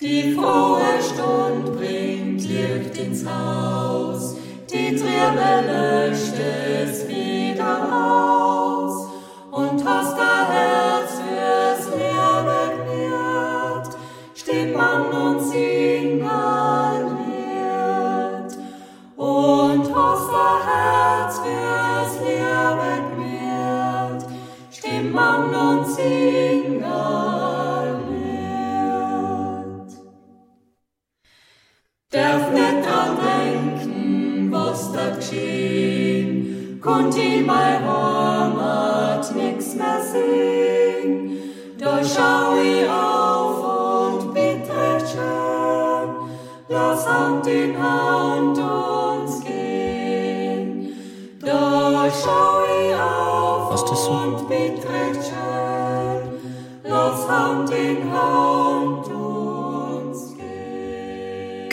Die frohe Stund bringt Licht ins Haus, die Triebe löscht es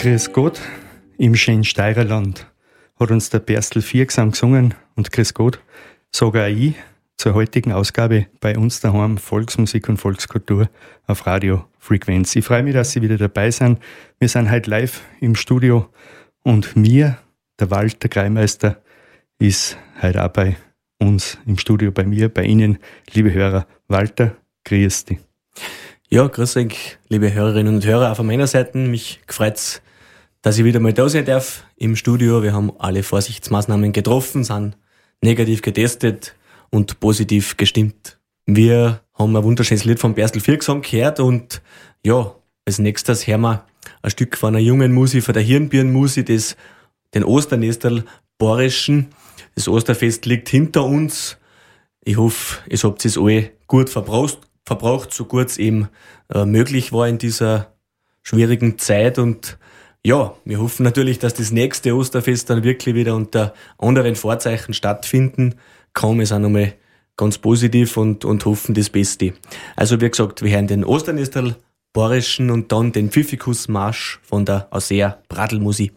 Grüß Gott im schönen Steirerland hat uns der Berstel Viergesang gesungen und Grüß Gott auch ich zur heutigen Ausgabe bei uns daheim Volksmusik und Volkskultur auf Radio Frequenz. Ich freue mich, dass Sie wieder dabei sind. Wir sind heute live im Studio und mir, der Walter Kreimeister, ist heute auch bei uns im Studio, bei mir, bei Ihnen, liebe Hörer. Walter, grüß dich. Ja, grüß euch, liebe Hörerinnen und Hörer. Auch von meiner Seite, mich gefreut's, dass ich wieder mal da sein darf im Studio. Wir haben alle Vorsichtsmaßnahmen getroffen, sind negativ getestet und positiv gestimmt. Wir haben ein wunderschönes Lied von Berstel Viergesang gehört und ja, als nächstes hören wir ein Stück von einer jungen Musi, von der Hirnbirnmusi, das den Osternestel Borischen. Das Osterfest liegt hinter uns. Ich hoffe, es habt es alle gut verbraucht, verbraucht, so gut es eben äh, möglich war in dieser schwierigen Zeit. Und ja, wir hoffen natürlich, dass das nächste Osterfest dann wirklich wieder unter anderen Vorzeichen stattfinden kann. Wir sind nochmal ganz positiv und, und hoffen das Beste. Also wie gesagt, wir hören den Osternestel Borischen und dann den Pfiffikus Marsch von der Ausea Bradelmusi.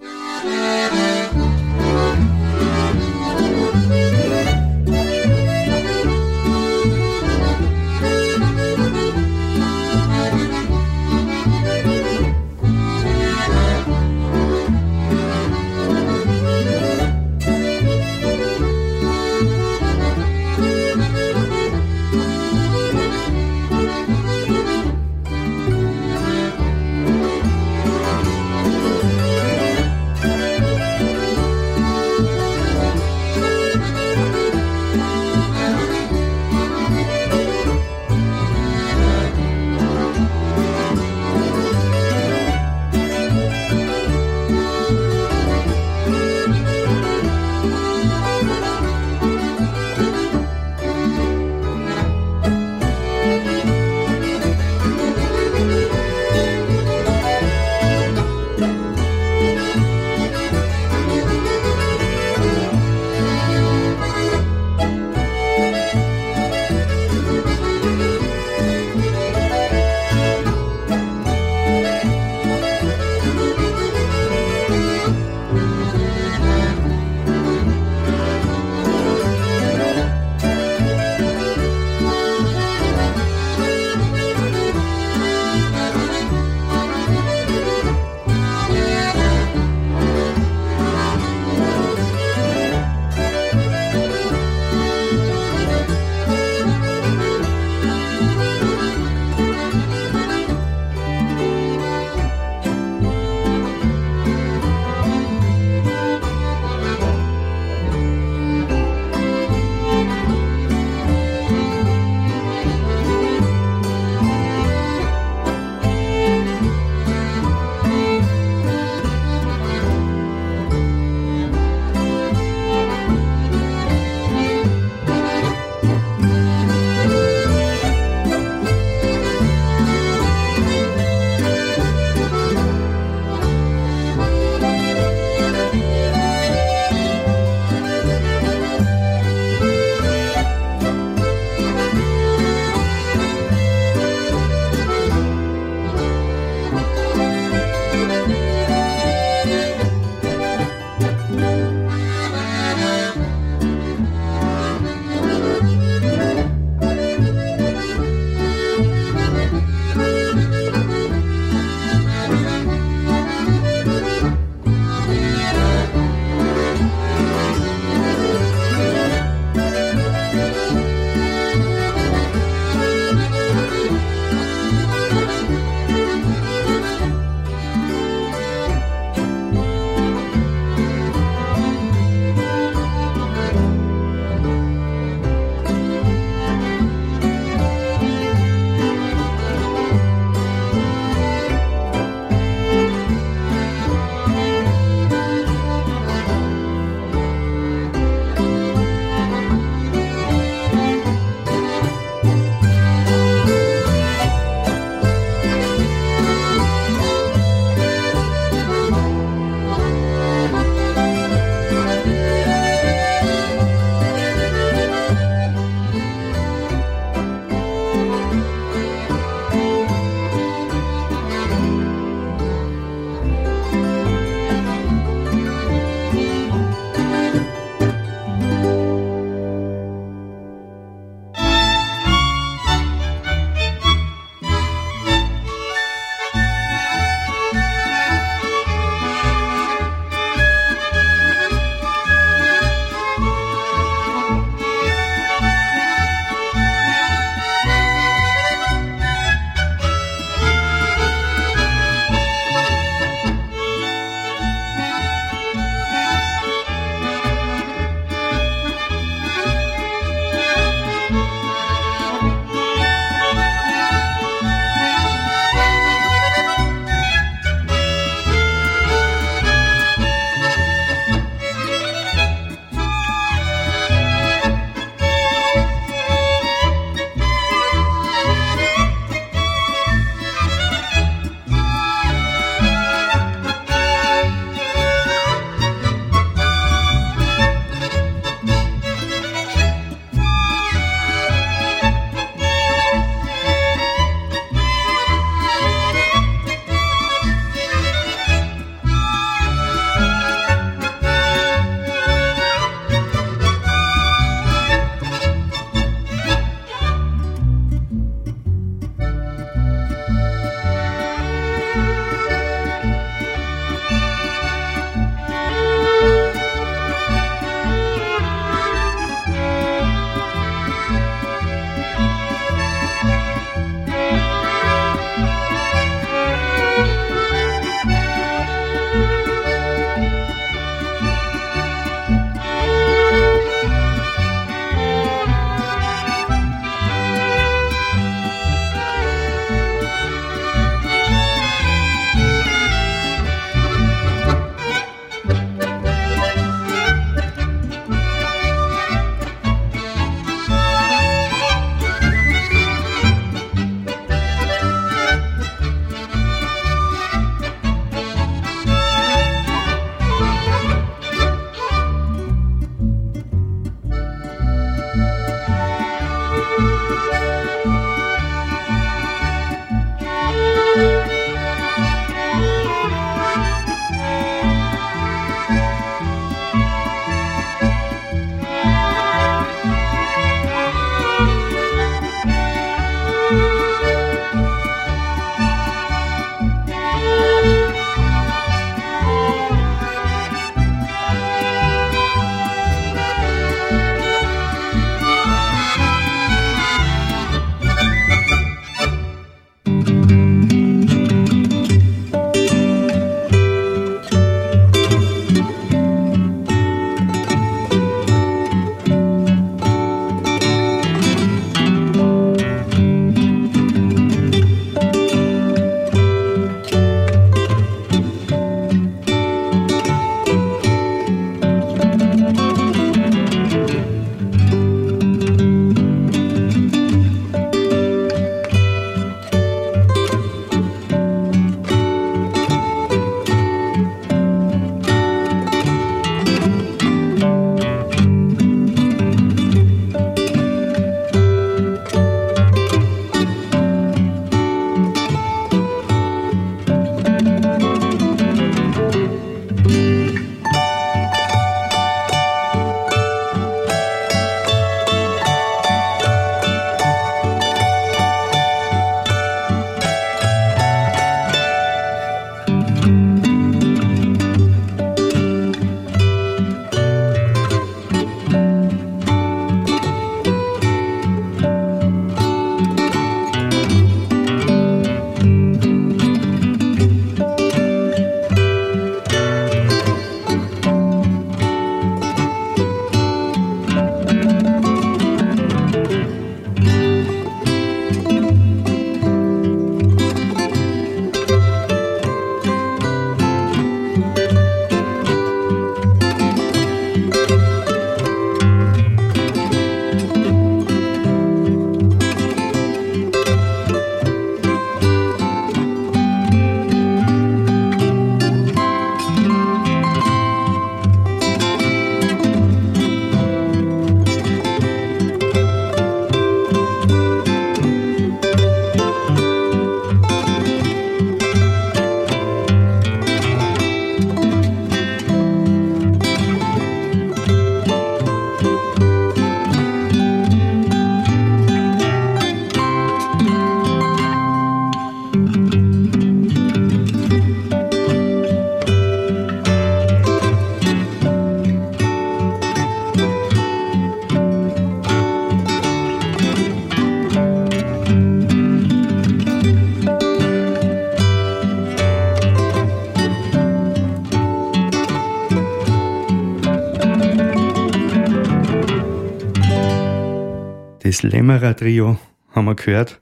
Das Lämmerer Trio haben wir gehört.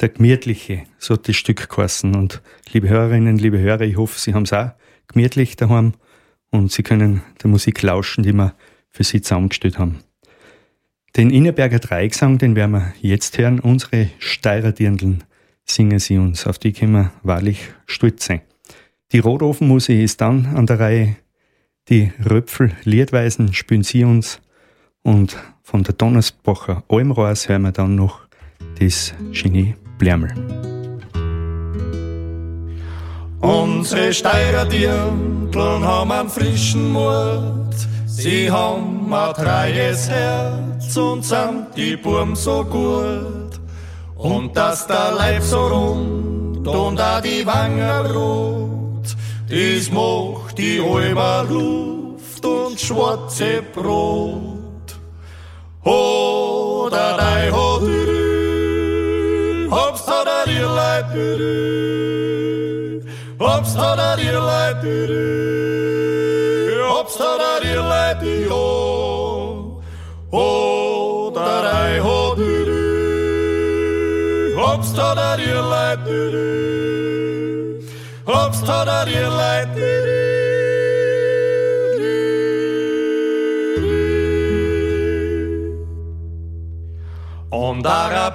Der gemütliche, so hat das Stück geheißen. Und liebe Hörerinnen, liebe Hörer, ich hoffe, Sie haben es auch gemütlich daheim und Sie können der Musik lauschen, die wir für Sie zusammengestellt haben. Den Innerberger Dreigesang, den werden wir jetzt hören. Unsere Steirer singen sie uns. Auf die können wir wahrlich stolz sein. Die Rotofenmusik ist dann an der Reihe. Die Röpfel Liedweisen spielen sie uns. Und von der Donnersbacher Almrohrs hören wir dann noch das Genie Blärmel. Unsere Dirndln haben einen frischen Mut. Sie haben ein treues Herz und sind die Burm so gut. Und dass der Leib so rund und auch die Wangen rot, das macht die Almer Luft und schwarze Brot. Oder dei ho du, hops oder ihr Leib du, hops oder ihr Leib du, hops oder ihr Leib du, oder dei ho. Du, hops oder ihr Leib du, hops oder ihr Leib du. Und da ein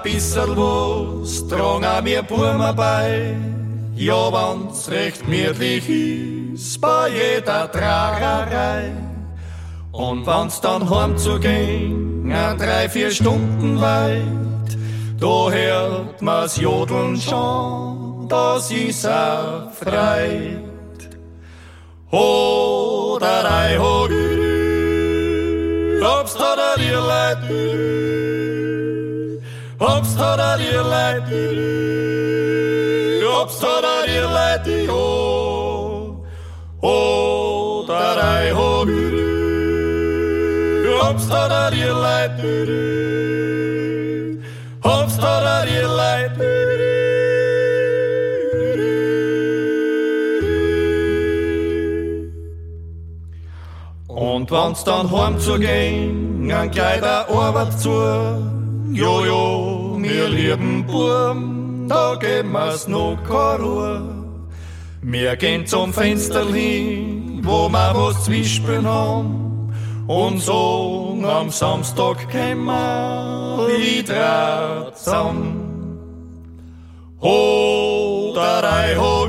bisschen was drang an mir Burma bei. Ja, wenn's recht gemütlich ist, bei jeder Tragerei. Und wenn's dann heimzugehen, an drei, vier Stunden weit, da hört man's Jodeln schon, das ist auch freit. Ho, da, dei, ho, du, du, obst oder dir leid, du, du. Hops tada dir leid Hops tada dir leid Oh Oh tada ho Hops tada dir leid Hops tada dir leid Und wenn's dann heim zu gehen, ein kleiner Arbeit zu, Jojo, mir lieben Burm, da geben wir's noch keine Ruhe. Wir gehen zum Fenster hin, wo wir was zwischeln haben. Und so am Samstag kommen wir wieder zusammen. Ho, da, dei, ho,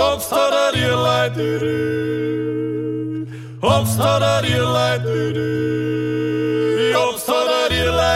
hops, da, da, dir leid, hops, da, da, dir leid, hops, da, da,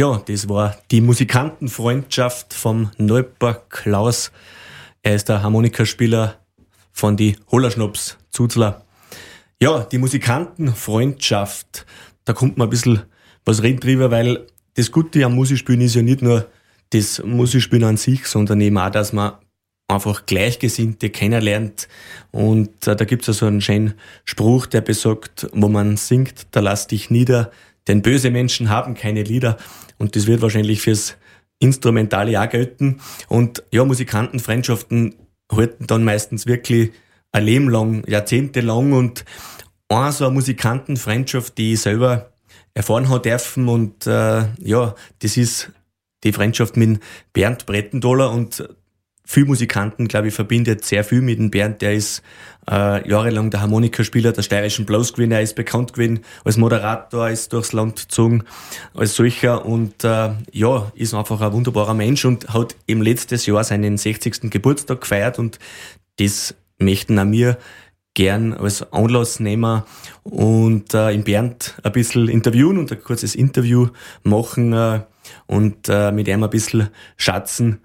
Ja, das war die Musikantenfreundschaft vom Neuper Klaus. Er ist der Harmonikaspieler von die Hollerschnaps Zuzler. Ja, die Musikantenfreundschaft, da kommt man ein bisschen was reden drüber, weil das Gute am Musikspielen ist ja nicht nur das Musikspielen an sich, sondern eben auch, dass man einfach Gleichgesinnte kennenlernt. Und äh, da gibt's ja so einen schönen Spruch, der besagt, wo man singt, da lass dich nieder, denn böse Menschen haben keine Lieder. Und das wird wahrscheinlich fürs Instrumentale auch gelten. Und ja, Musikantenfreundschaften halten dann meistens wirklich ein Leben lang, Jahrzehnte lang. Und eine so eine Musikantenfreundschaft, die ich selber erfahren hat dürfen. Und äh, ja, das ist die Freundschaft mit Bernd Brettendoller. Und viel Musikanten, glaube ich, verbindet sehr viel mit dem Bernd. Der ist äh, jahrelang der Harmonikaspieler der steirischen Blues gewesen. Er ist bekannt gewesen als Moderator, ist durchs Land gezogen als solcher und äh, ja, ist einfach ein wunderbarer Mensch und hat im letztes Jahr seinen 60. Geburtstag gefeiert und das möchten auch mir gern als Anlass nehmen und äh, in Bernd ein bisschen interviewen und ein kurzes Interview machen äh, und äh, mit ihm ein bisschen schatzen,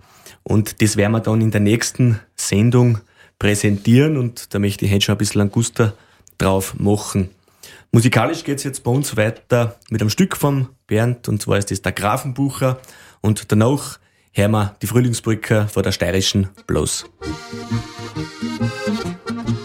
und das werden wir dann in der nächsten Sendung präsentieren und da möchte ich heute schon ein bisschen Angusta drauf machen. Musikalisch geht's jetzt bei uns weiter mit einem Stück von Bernd und zwar ist das der Grafenbucher und danach hören wir die Frühlingsbrücke vor der steirischen Bloß. daheim.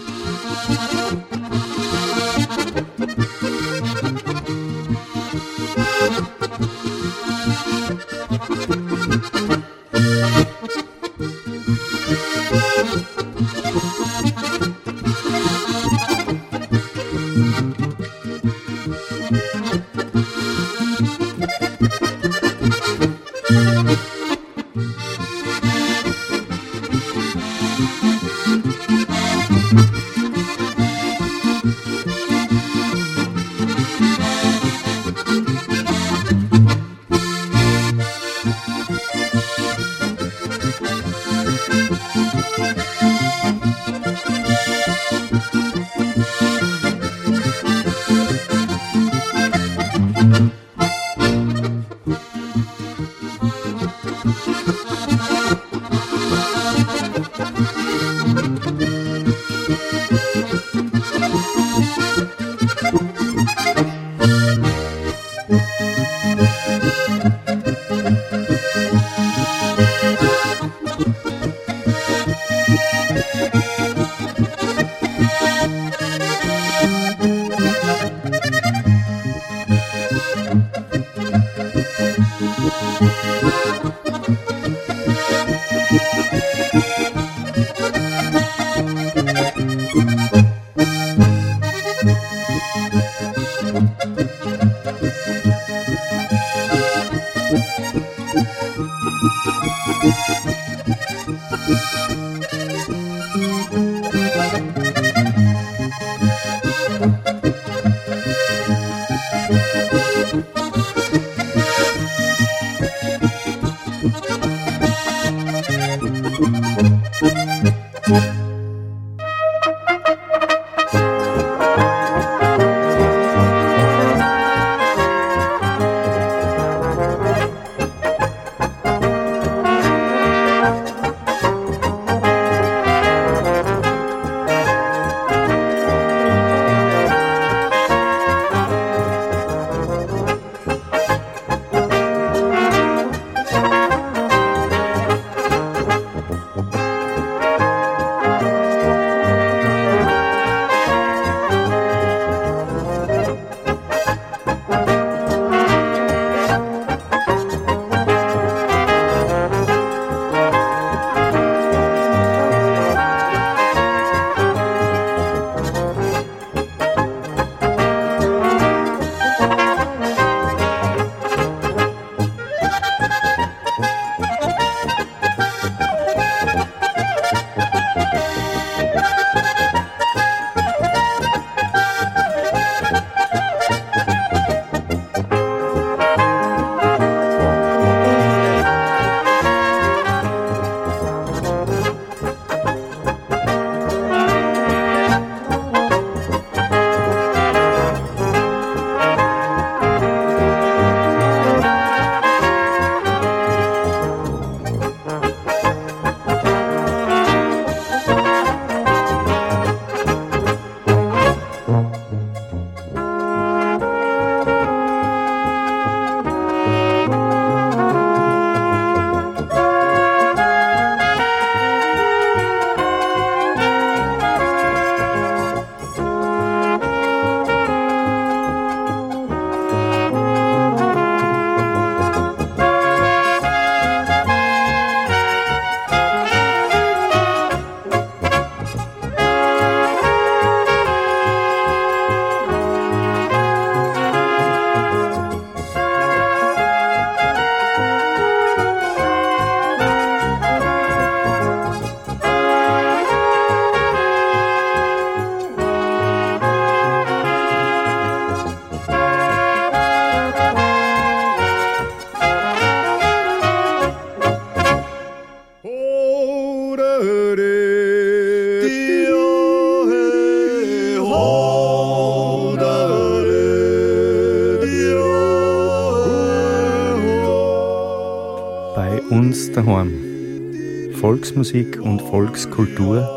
Volksmusik und Volkskultur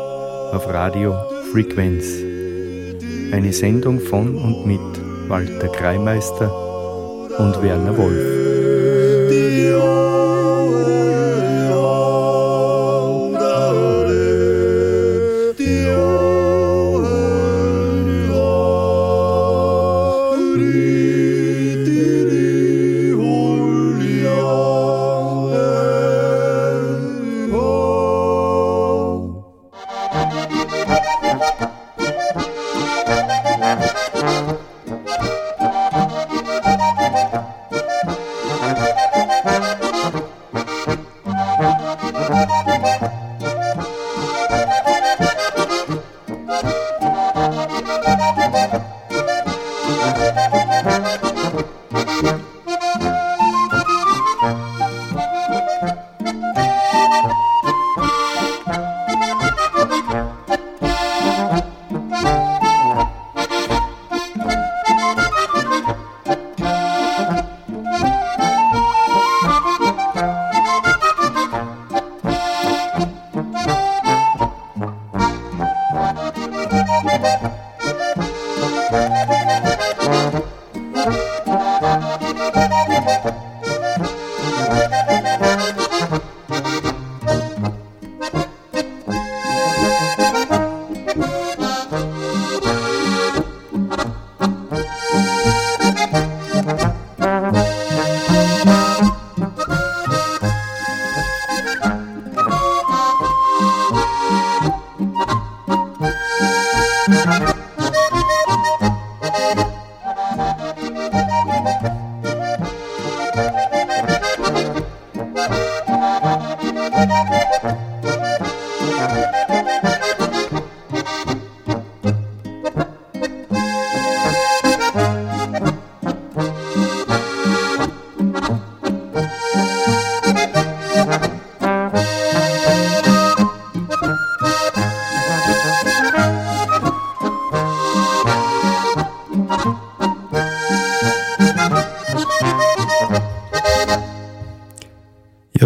auf Radio Frequenz. Eine Sendung von und mit Walter Kreimeister und Werner Wolf.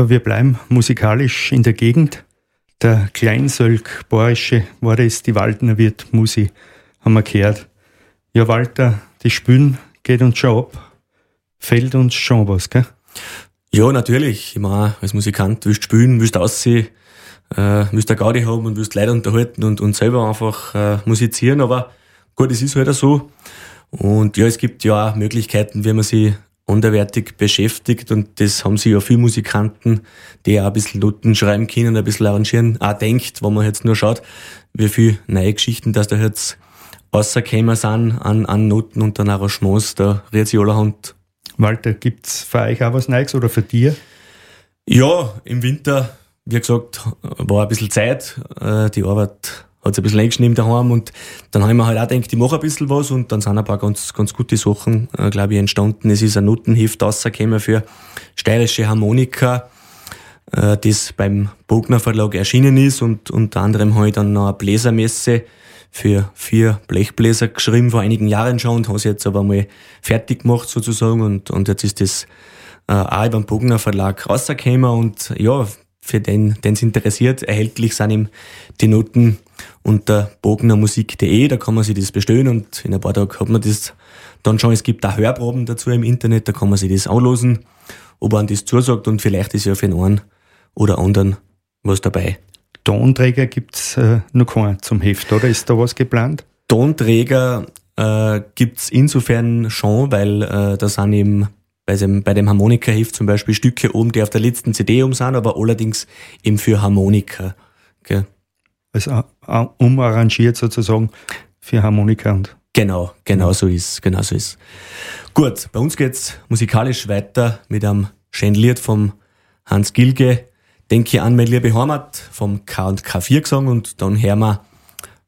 Wir bleiben musikalisch in der Gegend. Der Kleinsölk Borische war das die Waldner Wirt Musi, haben wir gehört. Ja, Walter, die Spülen geht uns schon ab. Fällt uns schon was, gell? Ja, natürlich. Ich meine, als Musikant willst du spielen, willst aussehen, äh, willst eine Gaudi haben und willst Leute unterhalten und, und selber einfach äh, musizieren. Aber gut, es ist halt auch so. Und ja, es gibt ja auch Möglichkeiten, wie man sich anderwertig beschäftigt und das haben sich ja viele Musikanten, die auch ein bisschen Noten schreiben können, ein bisschen arrangieren, auch denkt, wenn man jetzt nur schaut, wie viele neue Geschichten, dass da jetzt rausgekommen sind an, an Noten und an Arrangements, da rührt sich allerhand. Walter, gibt's für euch auch was Neues oder für dir? Ja, im Winter, wie gesagt, war ein bisschen Zeit, äh, die Arbeit hat sich ein bisschen eingeschnitten daheim und dann habe ich mir halt auch gedacht, ich mache ein bisschen was und dann sind ein paar ganz, ganz gute Sachen, äh, glaube ich, entstanden. Es ist ein Notenheft rausgekommen für steirische Harmonika, äh, das beim Bogner Verlag erschienen ist und unter anderem habe ich dann noch eine Bläsermesse für vier Blechbläser geschrieben vor einigen Jahren schon und habe es jetzt aber mal fertig gemacht sozusagen und, und jetzt ist das äh, auch beim Bogner Verlag rausgekommen und ja, für den, den es interessiert, erhältlich sind ihm die Noten unter bognermusik.de, da kann man sich das bestellen und in ein paar Tagen hat man das dann schon. Es gibt auch Hörproben dazu im Internet, da kann man sich das anlosen, ob man das zusagt und vielleicht ist ja für den einen oder anderen was dabei. Tonträger gibt's äh, noch keinen zum Heft, oder? Ist da was geplant? Tonträger äh, gibt's insofern schon, weil äh, da sind eben bei dem, bei dem Harmonika-Heft zum Beispiel Stücke oben, die auf der letzten CD um sind, aber allerdings eben für Harmonika. Gell? Also umarrangiert sozusagen für Harmonika und. Genau, genau so ist, genau so ist. Gut, bei uns geht's musikalisch weiter mit einem schönen Lied vom Hans Gilge. Denke an meine liebe Heimat vom K und K4 gesungen und dann hören wir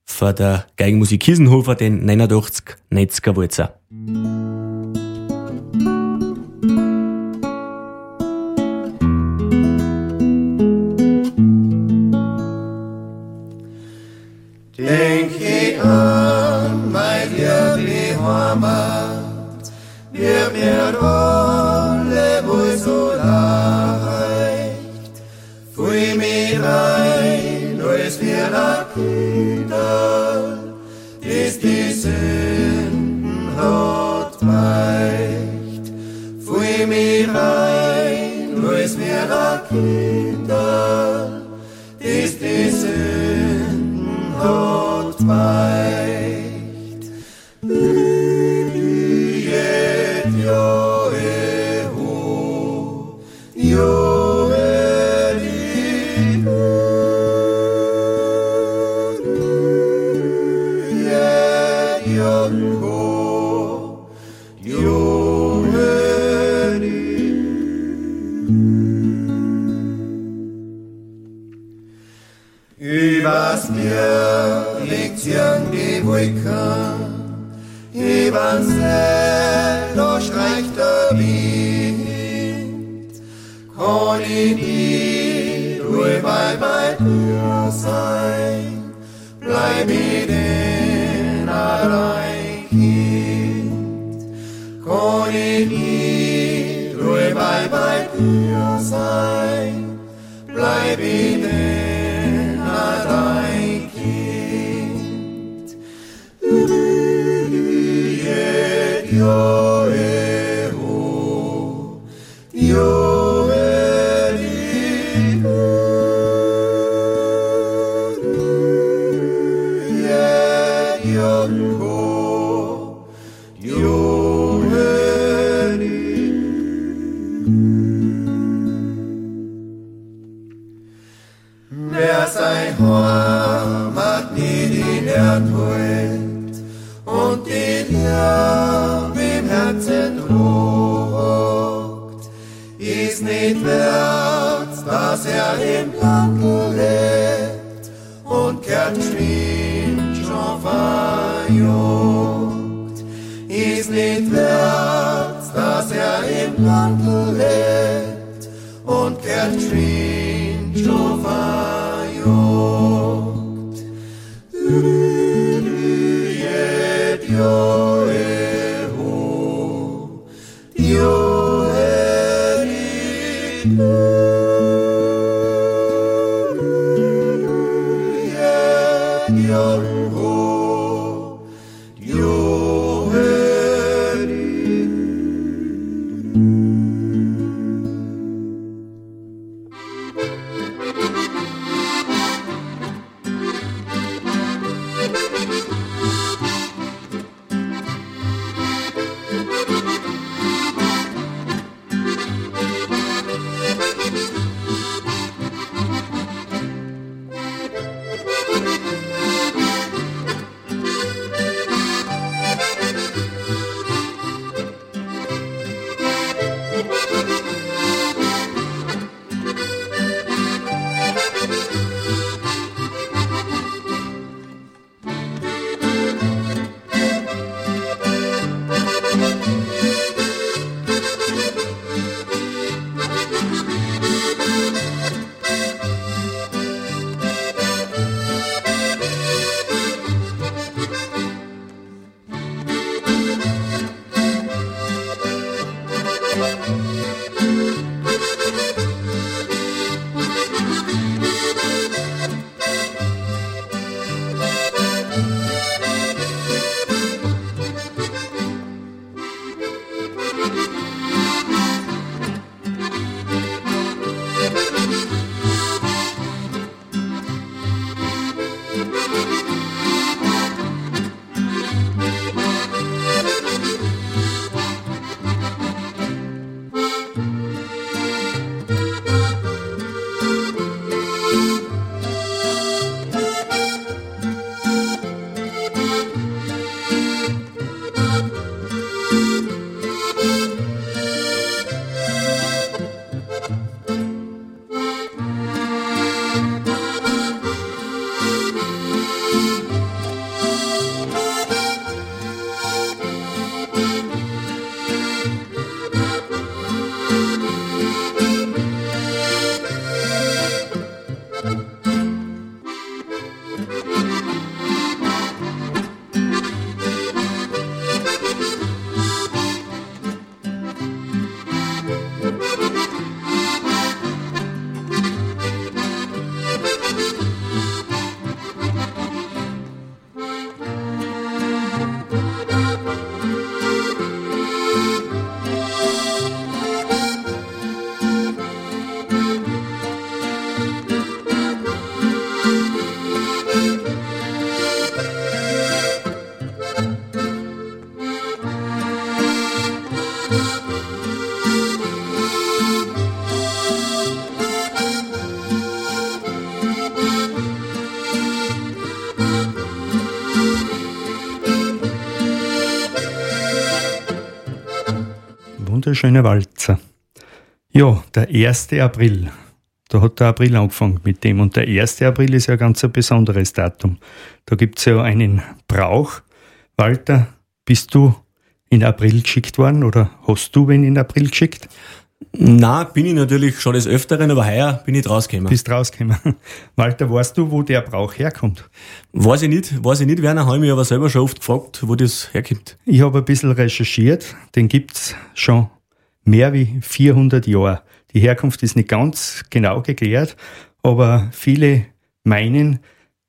von der Geigenmusik Kiesenhofer den 89 Netzger Walzer. Ich an mein liebe Heimat, wir mir alle wohl so leicht. Fui mir rein, als wir da Kinder, ist die Sünden hat weicht. Fui mir rein, als wir da Kinder, hat übern See durchreicht der Wind. Nie ruhig bei, bei dir sein, bleib denn allein wunderschöne Walzer. Ja, der 1. April. Da hat der April angefangen mit dem. Und der 1. April ist ja ganz ein besonderes Datum. Da gibt es ja einen Brauch. Walter, bist du in April geschickt worden oder hast du wen in April geschickt? Na, bin ich natürlich schon des Öfteren, aber heuer bin ich rausgekommen. Bist rausgekommen. Walter, weißt du, wo der Brauch herkommt? Weiß ich nicht, weiß ich nicht, Werner, habe ich mich aber selber schon oft gefragt, wo das herkommt. Ich habe ein bisschen recherchiert, den gibt es schon mehr wie 400 Jahre. Die Herkunft ist nicht ganz genau geklärt, aber viele meinen,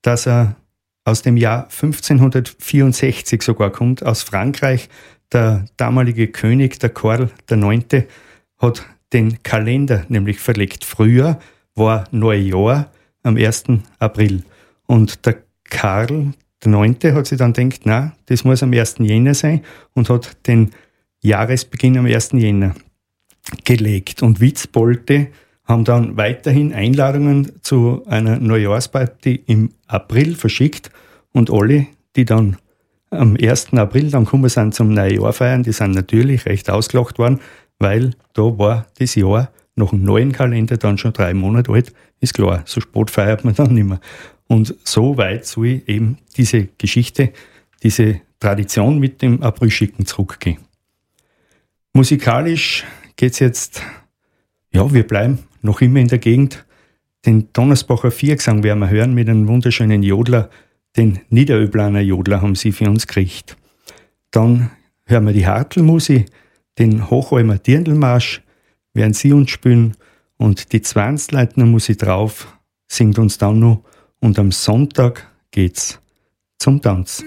dass er aus dem Jahr 1564 sogar kommt, aus Frankreich. Der damalige König, der Karl IX., hat den Kalender nämlich verlegt. Früher war Neujahr am 1. April. Und der Karl IX. hat sich dann gedacht, na, das muss am 1. Jänner sein und hat den Jahresbeginn am 1. Jänner gelegt. Und Witzbolte haben dann weiterhin Einladungen zu einer Neujahrsparty im April verschickt und alle, die dann am 1. April dann gekommen sind zum Neujahr feiern, die sind natürlich recht ausgelacht worden, weil da war das Jahr nach dem neuen Kalender dann schon drei Monate alt, ist klar, so spät feiert man dann nicht mehr. Und so weit soll eben diese Geschichte, diese Tradition mit dem Aprilschicken zurückgehen. Musikalisch geht's jetzt, ja, wir bleiben noch immer in der Gegend. Den Donnersbacher Viergesang werden wir hören mit einem wunderschönen Jodler. Den Niederöblaner Jodler haben sie für uns gekriegt. Dann hören wir die Hartelmusik den Hochalmer Dirndlmarsch werden sie uns spielen und die Zwanzleitner Musik drauf singt uns dann noch und am Sonntag geht's zum Tanz.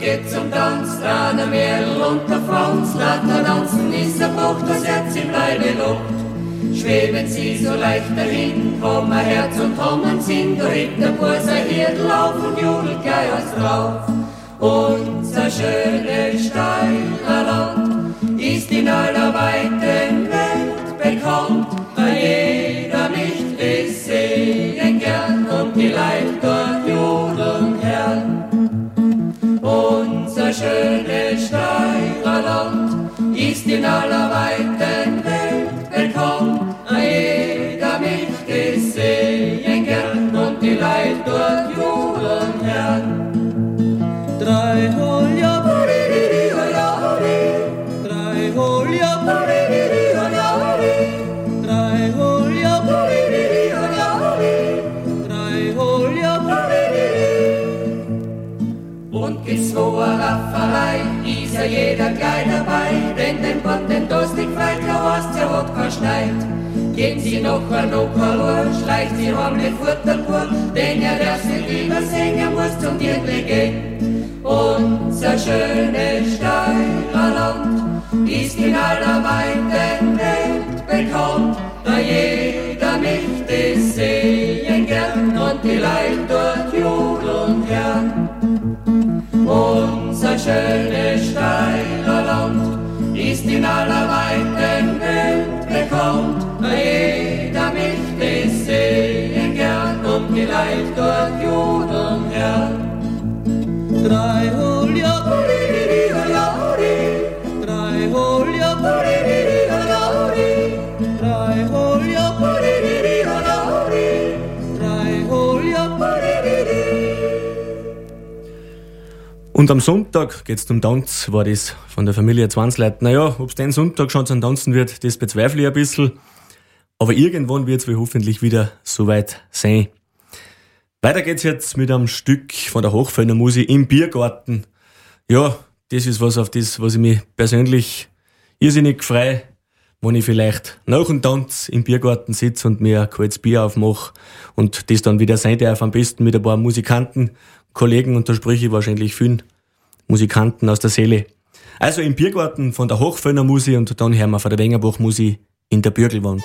Geht zum Tanz, da der Mädel und der Franz, Latter tanzen ist der Bruch, das Herz im Leibe Luft. Schweben sie so leicht dahin, kommen Herz und Trommeln sind, da hebt der Bur sein Hirtel auf und jubelt gleich was drauf. Unser schönes Steigerland ist in aller weiten Welt bekannt, weil jeder nicht es sehen gern und die Leute in aller weiten Welt bekannt, jeder möchte es sehen gern und die Leute dort jodeln gern. Drei Holja, drei Holja, drei Holja, drei Holja. Und gibt's wo a Rafferei, ist ja jeder gleich dabei, wenn den Gott den Durst nicht freit, ja hast ja Wodka schneit. Gehen Sie noch ein Operur, schleicht Sie heim mit Futterkur, denn er darf nicht übersehen, er muss zum Dirndl gehen. Unser schönes Steirerland ist in aller weiten Welt bekannt, da jeder Leute dort jodeln gern. Drei Holja, drei Holja, drei Holja, drei Holja. Und am Sonntag geht's zum Tanz, war das von der Familie Zwansleit. Naja, ob's den Sonntag schon zum Tanzen wird, das bezweifle ich ein bisschen. Aber irgendwann wird's wir hoffentlich wieder soweit sein. Weiter geht's jetzt mit einem Stück von der Hochfellner Musik im Biergarten. Ja, das ist was auf das, was ich mich persönlich irrsinnig frei, wenn ich vielleicht nach dem Tanz im Biergarten sitze und mir ein kaltes Bier aufmache und das dann wieder sein darf, am besten mit ein paar Musikanten, Kollegen und da spreche ich wahrscheinlich vielen Musikanten aus der Seele. Also im Biergarten von der Hochfellner Musik und dann hören wir von der Wengerbach Musik in der Bürgelwand.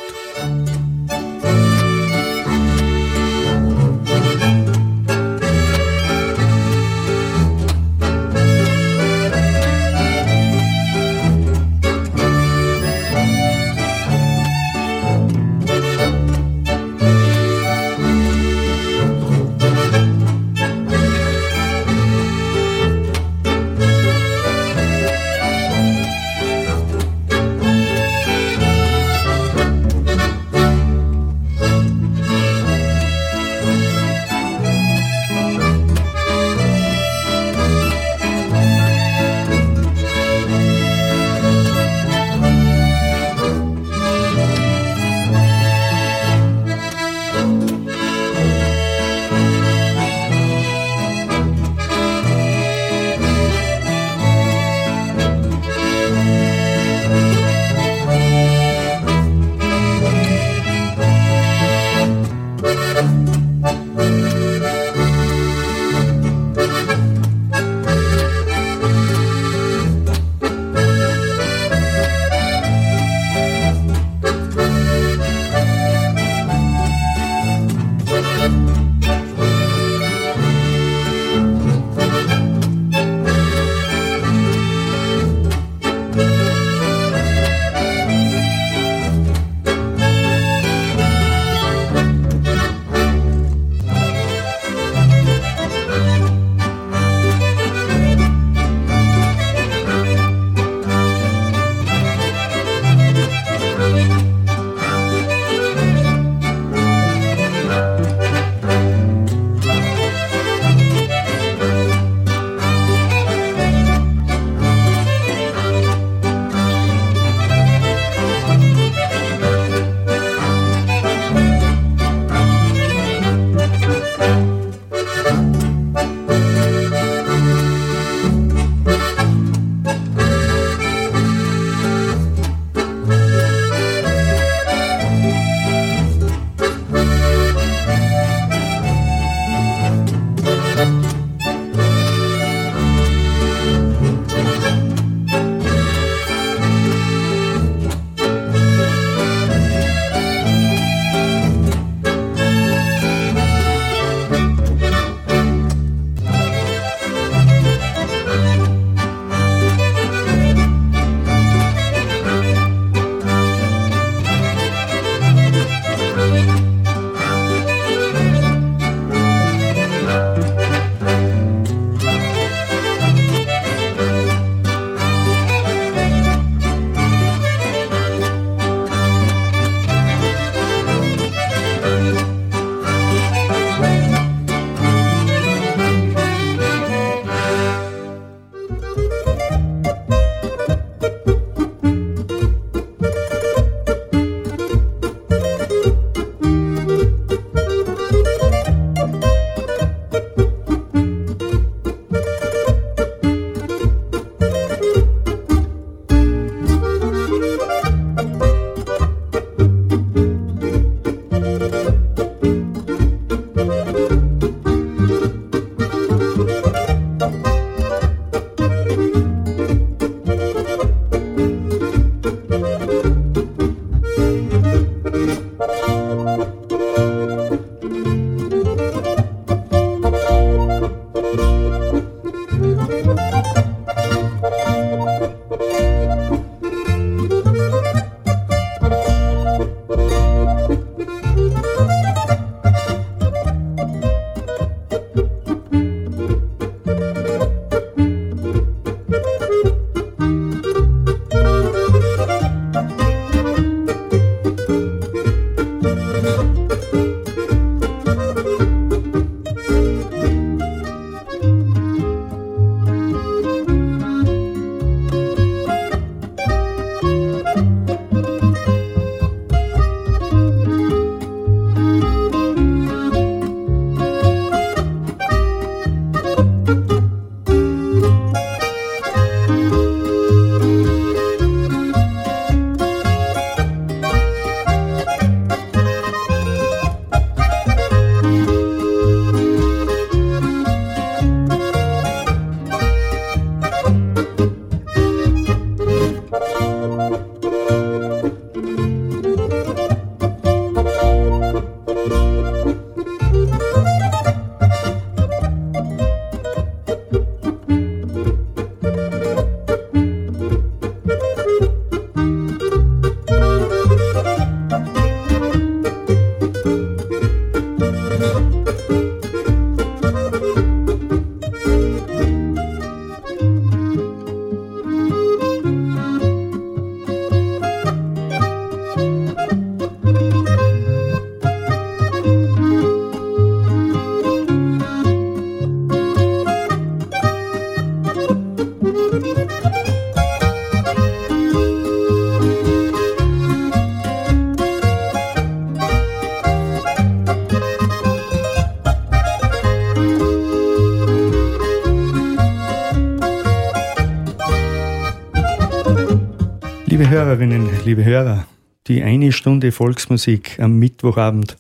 Hörerinnen, liebe Hörer, die eine Stunde Volksmusik am Mittwochabend,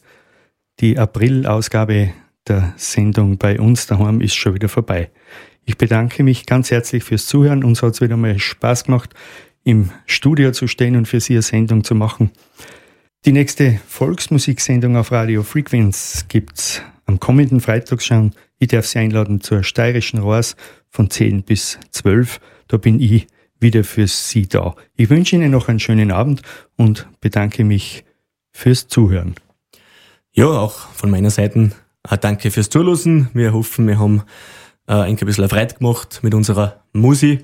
die April-Ausgabe der Sendung bei uns daheim ist schon wieder vorbei. Ich bedanke mich ganz herzlich fürs Zuhören. Uns hat es wieder mal Spaß gemacht, im Studio zu stehen und für Sie eine Sendung zu machen. Die nächste Volksmusiksendung auf Radio Frequenz gibt's am kommenden Freitag schon. Ich darf Sie einladen zur steirischen Rohrs von 10 bis 12. Da bin ich wieder für Sie da. Ich wünsche Ihnen noch einen schönen Abend und bedanke mich fürs Zuhören. Ja, auch von meiner Seite ein Danke fürs Zuhören. Wir hoffen, wir haben äh, ein bisschen Freude gemacht mit unserer Musik.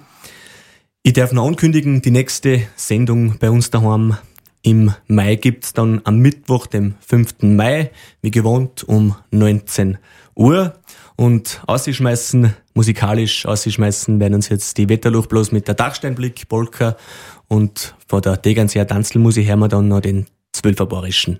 Ich darf noch ankündigen, die nächste Sendung bei uns daheim im Mai gibt's dann am Mittwoch, dem 5. Mai, wie gewohnt um 19 Uhr. Und ausschmeißen, musikalisch ausschmeißen werden uns jetzt die Wetterluch bloß mit der Dachsteinblick, Polka und von der Tegernseer Tanzelmusik hören wir dann noch den Zwölferbarischen.